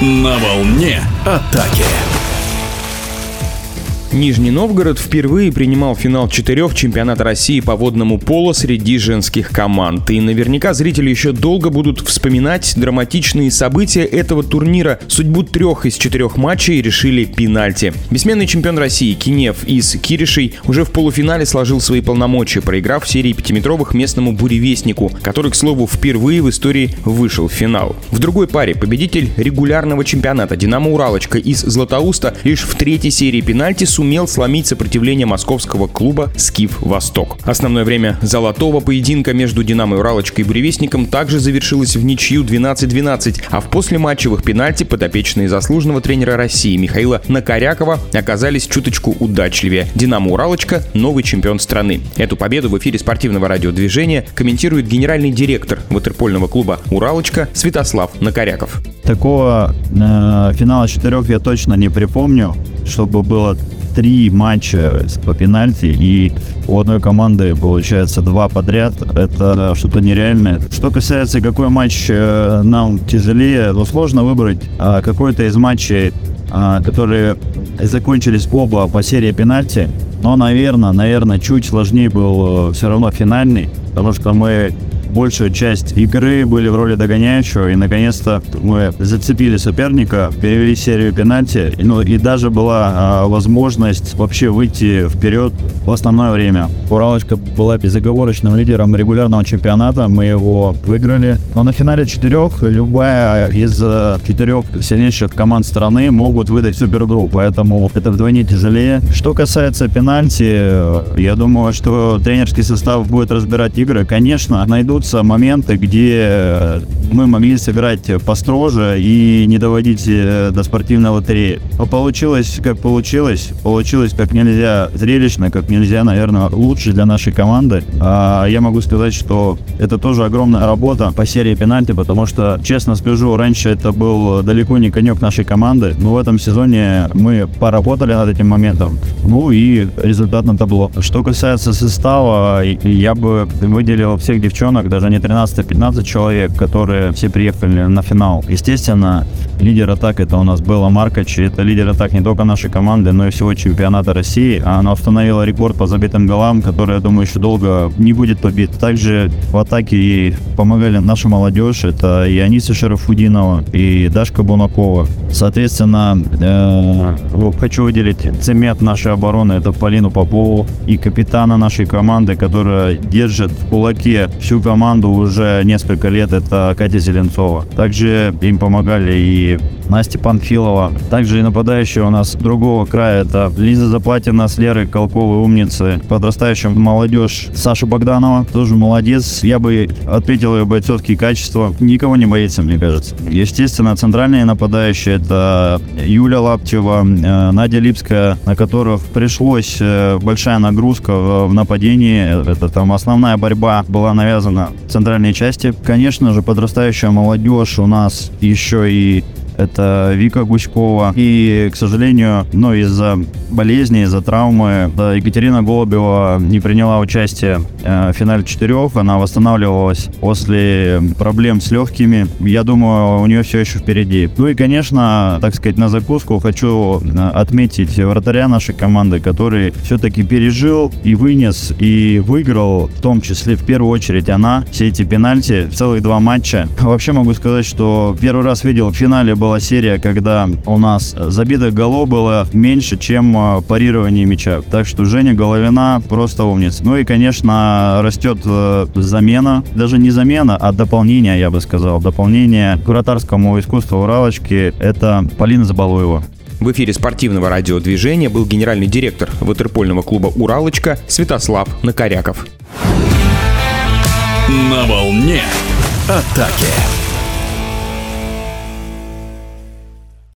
На волне атаки. Нижний Новгород впервые принимал финал четырех чемпионата России по водному поло среди женских команд. И наверняка зрители еще долго будут вспоминать драматичные события этого турнира. Судьбу трех из четырех матчей решили пенальти. Бессменный чемпион России Кинев из Киришей уже в полуфинале сложил свои полномочия, проиграв в серии пятиметровых местному буревестнику, который, к слову, впервые в истории вышел в финал. В другой паре победитель регулярного чемпионата «Динамо Уралочка» из Златоуста лишь в третьей серии пенальти сумел сломить сопротивление московского клуба «Скиф Восток». Основное время золотого поединка между «Динамо» «Уралочкой» и «Буревестником» также завершилось в ничью 12-12, а в послематчевых пенальти подопечные заслуженного тренера России Михаила Накорякова оказались чуточку удачливее. «Динамо» Уралочка – новый чемпион страны. Эту победу в эфире спортивного радиодвижения комментирует генеральный директор ватерпольного клуба «Уралочка» Святослав Накоряков. Такого э, финала четырех я точно не припомню, чтобы было три матча по пенальти, и у одной команды получается два подряд. Это что-то нереальное. Что касается, какой матч э, нам тяжелее, то сложно выбрать а какой-то из матчей, а, которые закончились оба по серии пенальти. Но, наверное, наверное, чуть сложнее был э, все равно финальный, потому что мы большую часть игры были в роли догоняющего, и наконец-то мы зацепили соперника, перевели серию пенальти, ну и даже была а, возможность вообще выйти вперед в основное время. Уралочка была безоговорочным лидером регулярного чемпионата, мы его выиграли. Но на финале четырех любая из э, четырех сильнейших команд страны могут выдать супер игру, поэтому это вдвойне тяжелее. Что касается пенальти, э, я думаю, что тренерский состав будет разбирать игры. Конечно, найдут найдутся моменты, где мы могли сыграть построже и не доводить э, до спортивной лотереи. Но получилось, как получилось. Получилось как нельзя зрелищно, как нельзя, наверное, лучше для нашей команды. А я могу сказать, что это тоже огромная работа по серии пенальти, потому что, честно скажу, раньше это был далеко не конек нашей команды, но в этом сезоне мы поработали над этим моментом. Ну и результат на табло. Что касается состава, я бы выделил всех девчонок, даже не 13, а 15 человек, которые все приехали на финал. Естественно, лидер атак это у нас Белла Маркач, это лидер атак не только нашей команды, но и всего чемпионата России. Она установила рекорд по забитым голам, который, я думаю, еще долго не будет побит. Также в атаке ей помогали наша молодежь, это и Аниса Шарафудинова, и Дашка Бунакова. Соответственно, э, хочу выделить цемент нашей обороны, это Полину Попову и капитана нашей команды, которая держит в кулаке всю команду уже несколько лет, это Катя Зеленцова. Также им помогали и Настя Панфилова. Также и нападающие у нас другого края, это Лиза Заплатина с Лерой Колковой, умницы. Подрастающая молодежь Саша Богданова, тоже молодец. Я бы отметил ее бойцовские качества. Никого не боится, мне кажется. Естественно, центральные нападающие это Юля Лаптева, э, Надя Липская, на которых пришлось э, большая нагрузка в нападении. Это там основная борьба была навязана центральной части. Конечно же, подрастающая молодежь у нас еще и это Вика Гуськова. И, к сожалению, ну, из-за болезни, из-за травмы Екатерина Голубева не приняла участие э, в финале четырех. Она восстанавливалась после проблем с легкими. Я думаю, у нее все еще впереди. Ну и, конечно, так сказать, на закуску хочу э, отметить вратаря нашей команды, который все-таки пережил и вынес, и выиграл, в том числе, в первую очередь, она все эти пенальти, целых два матча. Вообще могу сказать, что первый раз видел в финале был была серия, когда у нас забитых голов было меньше, чем э, парирование мяча. Так что Женя Головина просто умница. Ну и, конечно, растет э, замена. Даже не замена, а дополнение, я бы сказал. Дополнение к вратарскому искусству Уралочки. Это Полина Забалуева. В эфире спортивного радиодвижения был генеральный директор ватерпольного клуба «Уралочка» Святослав Накоряков. На волне атаки.